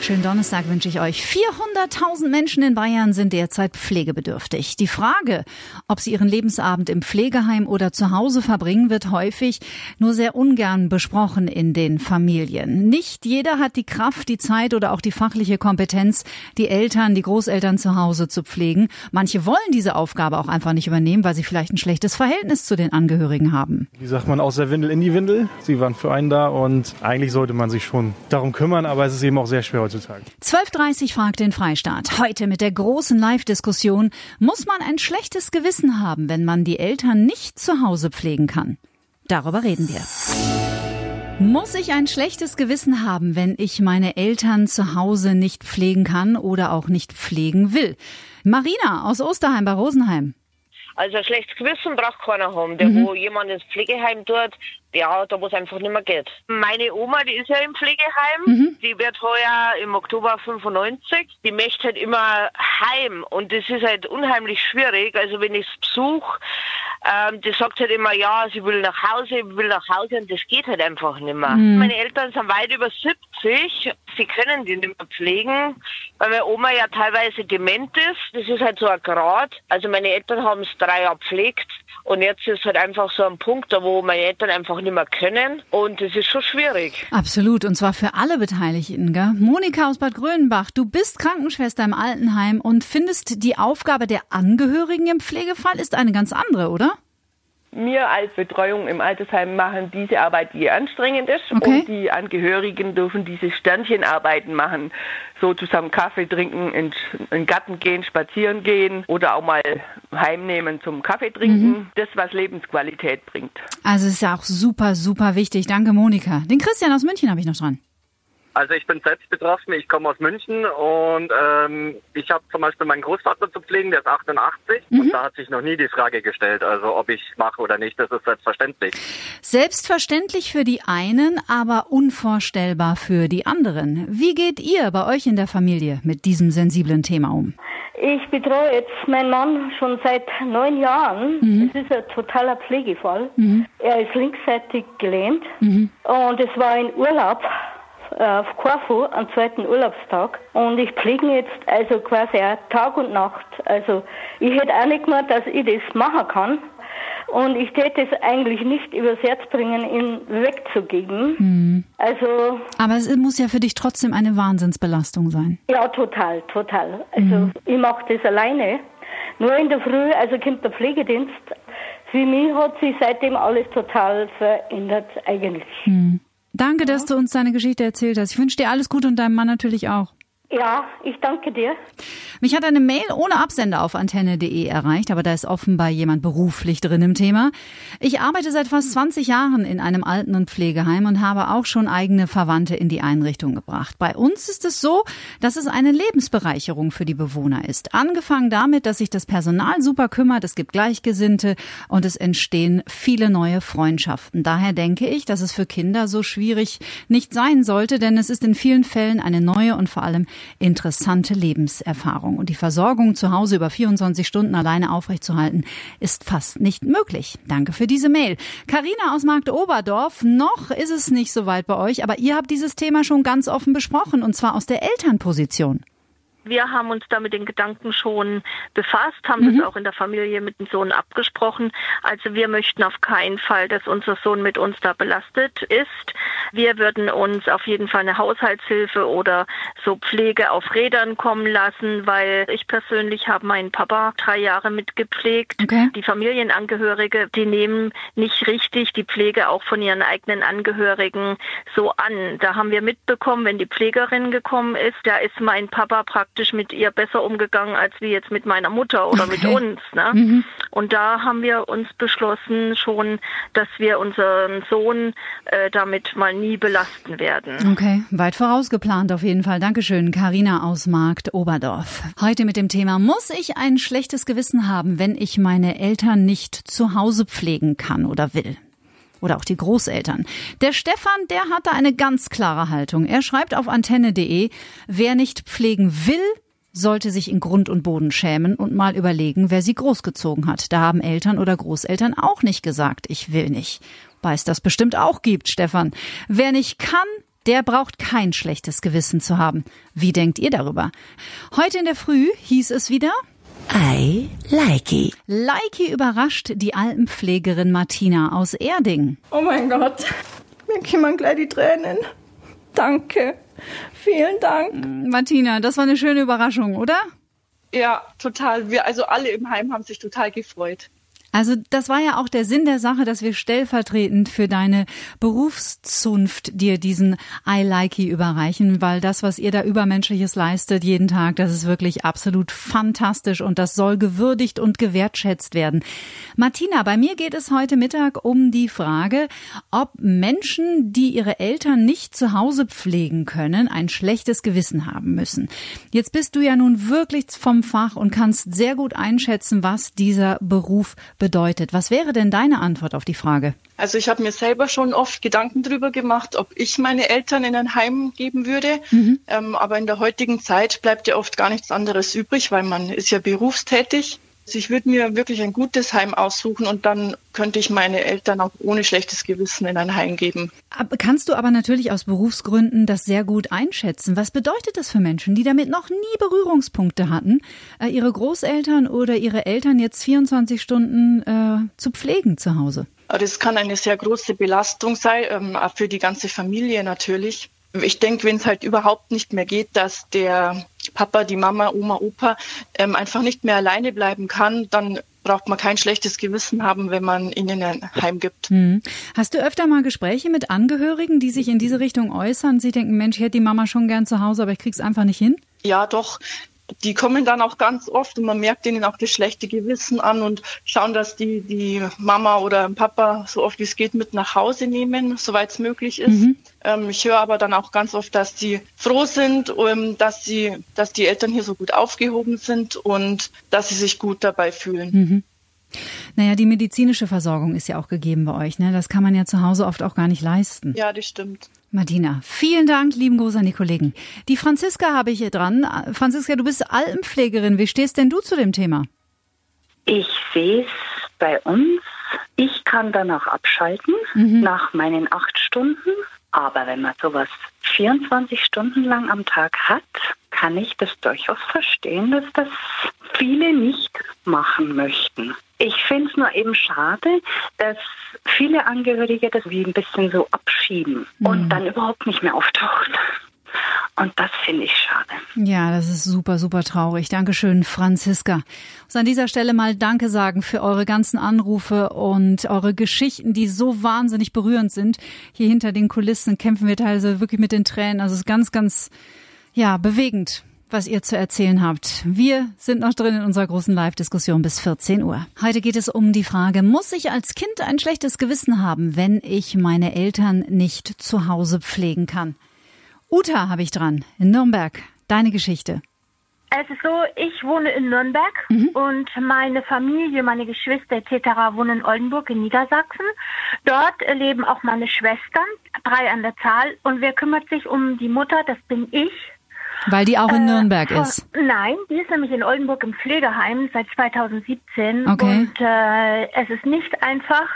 Schönen Donnerstag wünsche ich euch. 400.000 Menschen in Bayern sind derzeit pflegebedürftig. Die Frage, ob sie ihren Lebensabend im Pflegeheim oder zu Hause verbringen, wird häufig nur sehr ungern besprochen in den Familien. Nicht jeder hat die Kraft, die Zeit oder auch die fachliche Kompetenz, die Eltern, die Großeltern zu Hause zu pflegen. Manche wollen diese Aufgabe auch einfach nicht übernehmen, weil sie vielleicht ein schlechtes Verhältnis zu den Angehörigen haben. Wie sagt man, aus der Windel in die Windel. Sie waren für einen da und eigentlich sollte man sich schon darum kümmern, aber es ist eben auch sehr schwer heutzutage. 12.30 fragt den Freistaat. Heute mit der großen Live-Diskussion. Muss man ein schlechtes Gewissen haben, wenn man die Eltern nicht zu Hause pflegen kann? Darüber reden wir. Muss ich ein schlechtes Gewissen haben, wenn ich meine Eltern zu Hause nicht pflegen kann oder auch nicht pflegen will? Marina aus Osterheim bei Rosenheim. Also ein schlechtes Gewissen braucht keiner haben. Der, wo jemand ins Pflegeheim tut, ja, da wo es einfach nicht mehr geht. Meine Oma, die ist ja im Pflegeheim. Die wird heuer im Oktober 95. Die möchte halt immer heim. Und das ist halt unheimlich schwierig. Also wenn ich es besuche, ähm, die sagt halt immer, ja, sie will nach Hause, will nach Hause und das geht halt einfach nicht mehr. Meine Eltern sind weit über 70. Sie können die nicht mehr pflegen, weil meine Oma ja teilweise dement ist. Das ist halt so ein Grad. Also meine Eltern haben es drei Jahre pflegt. Und jetzt ist halt einfach so ein Punkt, da wo meine Eltern einfach nicht mehr können. Und das ist schon schwierig. Absolut, und zwar für alle Beteiligten. Gell? Monika aus Bad Grönbach, du bist Krankenschwester im Altenheim und findest, die Aufgabe der Angehörigen im Pflegefall ist eine ganz andere, oder? Wir als Betreuung im Altersheim machen diese Arbeit, die anstrengend ist. Okay. Und die Angehörigen dürfen diese Sternchenarbeiten machen. So zusammen Kaffee trinken, in, in den Garten gehen, spazieren gehen oder auch mal heimnehmen zum Kaffee trinken. Das, was Lebensqualität bringt. Also es ist ja auch super, super wichtig. Danke, Monika. Den Christian aus München habe ich noch dran. Also ich bin selbst betroffen, ich komme aus München und ähm, ich habe zum Beispiel meinen Großvater zu pflegen, der ist 88 und da hat sich noch nie die Frage gestellt, also ob ich mache oder nicht, das ist selbstverständlich. Selbstverständlich für die einen, aber unvorstellbar für die anderen. Wie geht ihr bei euch in der Familie mit diesem sensiblen Thema um? Ich betreue jetzt meinen Mann schon seit neun Jahren. Es ist ein totaler Pflegefall. Er ist linksseitig gelähmt und es war ein Urlaub auf Korfu am zweiten Urlaubstag und ich pflege ihn jetzt also quasi auch Tag und Nacht. Also ich hätte auch nicht gemeint, dass ich das machen kann. Und ich täte es eigentlich nicht übers Herz bringen, ihn wegzugeben. Also Aber es muss ja für dich trotzdem eine Wahnsinnsbelastung sein. Ja, total, total. Also ich mache das alleine. Nur in der Früh, also kommt der Pflegedienst. Für mich hat sich seitdem alles total verändert eigentlich. Danke, dass du uns deine Geschichte erzählt hast. Ich wünsche dir alles Gute und deinem Mann natürlich auch. Ja, ich danke dir. Mich hat eine Mail ohne Absender auf antenne.de erreicht, aber da ist offenbar jemand beruflich drin im Thema. Ich arbeite seit fast 20 Jahren in einem Alten- und Pflegeheim und habe auch schon eigene Verwandte in die Einrichtung gebracht. Bei uns ist es so, dass es eine Lebensbereicherung für die Bewohner ist. Angefangen damit, dass sich das Personal super kümmert, es gibt Gleichgesinnte und es entstehen viele neue Freundschaften. Daher denke ich, dass es für Kinder so schwierig nicht sein sollte, denn es ist in vielen Fällen eine neue und vor allem interessante Lebenserfahrung. Und die Versorgung zu Hause über 24 Stunden alleine aufrechtzuerhalten, ist fast nicht möglich. Danke für diese Mail. Karina aus Markt-Oberdorf, noch ist es nicht so weit bei euch, aber ihr habt dieses Thema schon ganz offen besprochen, und zwar aus der Elternposition. Wir haben uns da mit den Gedanken schon befasst, haben das auch in der Familie mit dem Sohn abgesprochen. Also wir möchten auf keinen Fall, dass unser Sohn mit uns da belastet ist. Wir würden uns auf jeden Fall eine Haushaltshilfe oder so Pflege auf Rädern kommen lassen, weil ich persönlich habe meinen Papa drei Jahre mitgepflegt. Okay. Die Familienangehörige, die nehmen nicht richtig die Pflege auch von ihren eigenen Angehörigen so an. Da haben wir mitbekommen, wenn die Pflegerin gekommen ist, da ist mein Papa praktisch mit ihr besser umgegangen als wie jetzt mit meiner Mutter oder mit Okay. uns. Ne? Und da haben wir uns beschlossen schon, dass wir unseren Sohn äh, damit mal nie belasten werden. Okay, weit vorausgeplant auf jeden Fall. Dankeschön, Karina aus Markt Oberdorf. Heute mit dem Thema, muss ich ein schlechtes Gewissen haben, wenn ich meine Eltern nicht zu Hause pflegen kann oder will? Oder auch die Großeltern. Der Stefan, der hat da eine ganz klare Haltung. Er schreibt auf antenne.de, wer nicht pflegen will, sollte sich in Grund und Boden schämen und mal überlegen, wer sie großgezogen hat. Da haben Eltern oder Großeltern auch nicht gesagt, ich will nicht. Weil es das bestimmt auch gibt, Stefan. Wer nicht kann, der braucht kein schlechtes Gewissen zu haben. Wie denkt ihr darüber? Heute in der Früh hieß es wieder, I likey. Likey überrascht die Alpenpflegerin Martina aus Erding. Oh mein Gott, mir kommen gleich die Tränen. Danke. Vielen Dank. Martina, das war eine schöne Überraschung, oder? Ja, total. Wir, also alle im Heim haben sich total gefreut. Also das war ja auch der Sinn der Sache, dass wir stellvertretend für deine Berufszunft dir diesen I Likey überreichen, weil das, was ihr da Übermenschliches leistet jeden Tag, das ist wirklich absolut fantastisch und das soll gewürdigt und gewertschätzt werden. Martina, bei mir geht es heute Mittag um die Frage, ob Menschen, die ihre Eltern nicht zu Hause pflegen können, ein schlechtes Gewissen haben müssen. Jetzt bist du ja nun wirklich vom Fach und kannst sehr gut einschätzen, was dieser Beruf bedeutet bedeutet. Was wäre denn deine Antwort auf die Frage? Also ich habe mir selber schon oft Gedanken darüber gemacht, ob ich meine Eltern in ein Heim geben würde. Mhm. Ähm, aber in der heutigen Zeit bleibt ja oft gar nichts anderes übrig, weil man ist ja berufstätig. Also ich würde mir wirklich ein gutes Heim aussuchen und dann könnte ich meine Eltern auch ohne schlechtes Gewissen in ein Heim geben. Kannst du aber natürlich aus Berufsgründen das sehr gut einschätzen. Was bedeutet das für Menschen, die damit noch nie Berührungspunkte hatten, äh, ihre Großeltern oder ihre Eltern jetzt 24 Stunden äh, zu pflegen zu Hause? Das kann eine sehr große Belastung sein, ähm, für die ganze Familie natürlich. Ich denke, wenn es halt überhaupt nicht mehr geht, dass der Papa, die Mama, Oma, Opa ähm, einfach nicht mehr alleine bleiben kann, dann braucht man kein schlechtes Gewissen haben, wenn man ihnen ein Heim gibt. Hm. Hast du öfter mal Gespräche mit Angehörigen, die sich in diese Richtung äußern? Sie denken, Mensch, ich hätte die Mama schon gern zu Hause, aber ich krieg's einfach nicht hin? Ja, doch die kommen dann auch ganz oft und man merkt ihnen auch das schlechte Gewissen an und schauen, dass die die Mama oder Papa so oft wie es geht mit nach Hause nehmen, soweit es möglich ist. Mhm. Ähm, ich höre aber dann auch ganz oft, dass die froh sind, um, dass sie, dass die Eltern hier so gut aufgehoben sind und dass sie sich gut dabei fühlen. Mhm. Naja, die medizinische Versorgung ist ja auch gegeben bei euch. Ne? Das kann man ja zu Hause oft auch gar nicht leisten. Ja, das stimmt. Martina, vielen Dank, lieben Gruß an die Kollegen. Die Franziska habe ich hier dran. Franziska, du bist Altenpflegerin. Wie stehst denn du zu dem Thema? Ich sehe es bei uns. Ich kann danach abschalten, mhm. nach meinen acht Stunden. Aber wenn man sowas 24 Stunden lang am Tag hat, kann ich das durchaus verstehen, dass das viele nicht machen möchten. Ich finde es nur eben schade, dass viele Angehörige das wie ein bisschen so abschieben mhm. und dann überhaupt nicht mehr auftaucht. Und das finde ich schade. Ja, das ist super, super traurig. Dankeschön, Franziska. Ich muss an dieser Stelle mal Danke sagen für eure ganzen Anrufe und eure Geschichten, die so wahnsinnig berührend sind. Hier hinter den Kulissen kämpfen wir teilweise wirklich mit den Tränen. Also es ist ganz, ganz, ja, bewegend was ihr zu erzählen habt. Wir sind noch drin in unserer großen Live-Diskussion bis 14 Uhr. Heute geht es um die Frage, muss ich als Kind ein schlechtes Gewissen haben, wenn ich meine Eltern nicht zu Hause pflegen kann? Uta habe ich dran, in Nürnberg. Deine Geschichte. Es ist so, ich wohne in Nürnberg mhm. und meine Familie, meine Geschwister etc. wohnen in Oldenburg in Niedersachsen. Dort leben auch meine Schwestern, drei an der Zahl. Und wer kümmert sich um die Mutter? Das bin ich. Weil die auch in äh, Nürnberg ist? Nein, die ist nämlich in Oldenburg im Pflegeheim seit 2017. Okay. Und äh, es ist nicht einfach,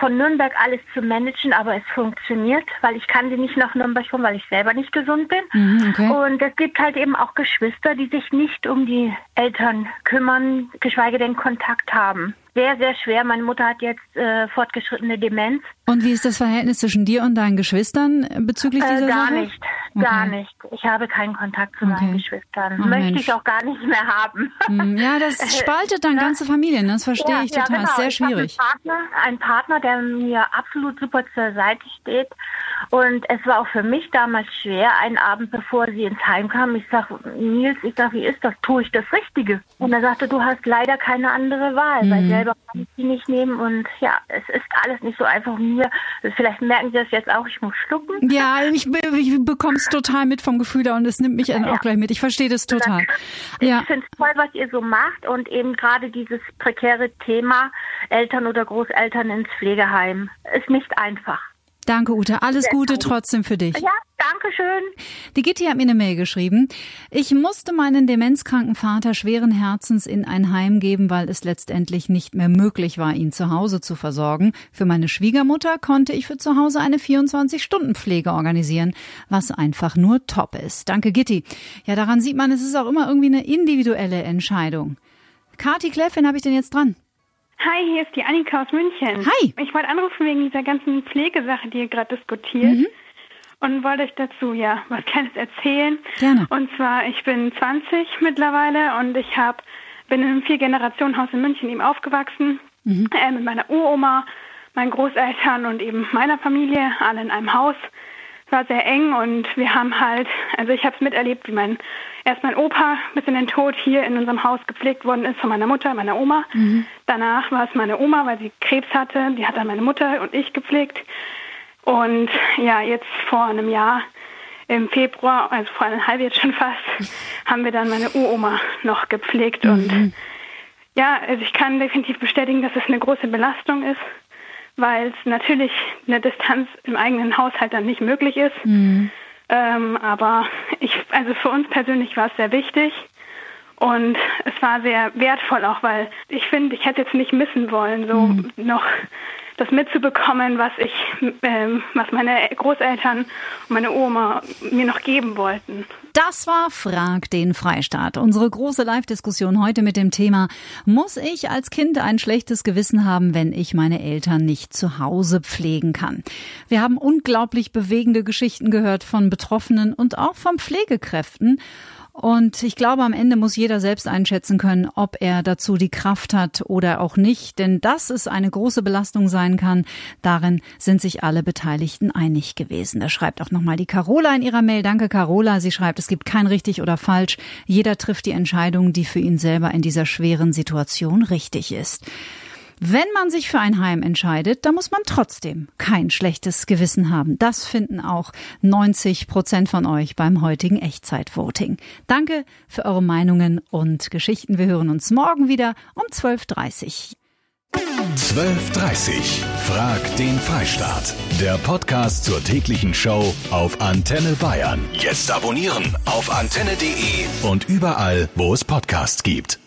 von Nürnberg alles zu managen, aber es funktioniert, weil ich kann sie nicht nach Nürnberg kommen, weil ich selber nicht gesund bin. Mhm, okay. Und es gibt halt eben auch Geschwister, die sich nicht um die Eltern kümmern, geschweige denn Kontakt haben sehr, sehr schwer. Meine Mutter hat jetzt äh, fortgeschrittene Demenz. Und wie ist das Verhältnis zwischen dir und deinen Geschwistern bezüglich dieser äh, gar Sache? nicht, okay. gar nicht. Ich habe keinen Kontakt zu okay. meinen Geschwistern. Oh, Möchte Mensch. ich auch gar nicht mehr haben. Hm, ja, das spaltet dann ganze Familien. Das verstehe ja, ich total. Ja, genau. Sehr schwierig. Ich einen Partner, einen Partner, der mir absolut super zur Seite steht. Und es war auch für mich damals schwer, einen Abend bevor sie ins Heim kam. Ich sag, Nils, ich sag, wie ist das? Tue ich das Richtige? Und er sagte, du hast leider keine andere Wahl, mhm. weil selber kann ich sie nicht nehmen. Und ja, es ist alles nicht so einfach mir. Vielleicht merken Sie das jetzt auch, ich muss schlucken. Ja, ich, ich bekomme es total mit vom Gefühl da und es nimmt mich ja. auch gleich mit. Ich verstehe das total. Ja. Ich finde es toll, was ihr so macht und eben gerade dieses prekäre Thema Eltern oder Großeltern ins Pflegeheim ist nicht einfach. Danke, Ute. Alles Gute trotzdem für dich. Ja, danke schön. Die Gitti hat mir eine Mail geschrieben. Ich musste meinen demenzkranken Vater schweren Herzens in ein Heim geben, weil es letztendlich nicht mehr möglich war, ihn zu Hause zu versorgen. Für meine Schwiegermutter konnte ich für zu Hause eine 24-Stunden-Pflege organisieren, was einfach nur top ist. Danke, Gitti. Ja, daran sieht man, es ist auch immer irgendwie eine individuelle Entscheidung. Kati Kleff, wen habe ich denn jetzt dran? Hi, hier ist die Annika aus München. Hi. Ich wollte anrufen wegen dieser ganzen Pflegesache, die ihr gerade diskutiert. Mhm. Und wollte euch dazu ja was Kleines erzählen. Gerne. Und zwar, ich bin 20 mittlerweile und ich hab, bin in einem Vier-Generationen-Haus in München eben aufgewachsen. Mhm. Äh, mit meiner Uroma, meinen Großeltern und eben meiner Familie, alle in einem Haus. Es war sehr eng und wir haben halt, also ich habe es miterlebt, wie mein erst mein Opa bis in den Tod hier in unserem Haus gepflegt worden ist von meiner Mutter, meiner Oma. Danach war es meine Oma, weil sie Krebs hatte. Die hat dann meine Mutter und ich gepflegt. Und ja, jetzt vor einem Jahr im Februar, also vor einem halb jetzt schon fast, haben wir dann meine Uroma noch gepflegt. Und ja, also ich kann definitiv bestätigen, dass es eine große Belastung ist, weil es natürlich eine Distanz im eigenen Haushalt dann nicht möglich ist. Ähm, aber ich, also für uns persönlich war es sehr wichtig. Und es war sehr wertvoll auch, weil ich finde, ich hätte jetzt nicht missen wollen, so noch das mitzubekommen, was ich, ähm, was meine Großeltern und meine Oma mir noch geben wollten. Das war Frag den Freistaat. Unsere große Live-Diskussion heute mit dem Thema, muss ich als Kind ein schlechtes Gewissen haben, wenn ich meine Eltern nicht zu Hause pflegen kann? Wir haben unglaublich bewegende Geschichten gehört von Betroffenen und auch von Pflegekräften. Und ich glaube, am Ende muss jeder selbst einschätzen können, ob er dazu die Kraft hat oder auch nicht. Denn dass es eine große Belastung sein kann, darin sind sich alle Beteiligten einig gewesen. Da schreibt auch nochmal die Carola in ihrer Mail. Danke, Carola. Sie schreibt, es gibt kein richtig oder falsch. Jeder trifft die Entscheidung, die für ihn selber in dieser schweren Situation richtig ist. Wenn man sich für ein Heim entscheidet, dann muss man trotzdem kein schlechtes Gewissen haben. Das finden auch 90 Prozent von euch beim heutigen Echtzeitvoting. Danke für eure Meinungen und Geschichten. Wir hören uns morgen wieder um 12.30 Uhr. 12.30 Frag den Freistaat. Der Podcast zur täglichen Show auf Antenne Bayern. Jetzt abonnieren auf antenne.de und überall, wo es Podcasts gibt.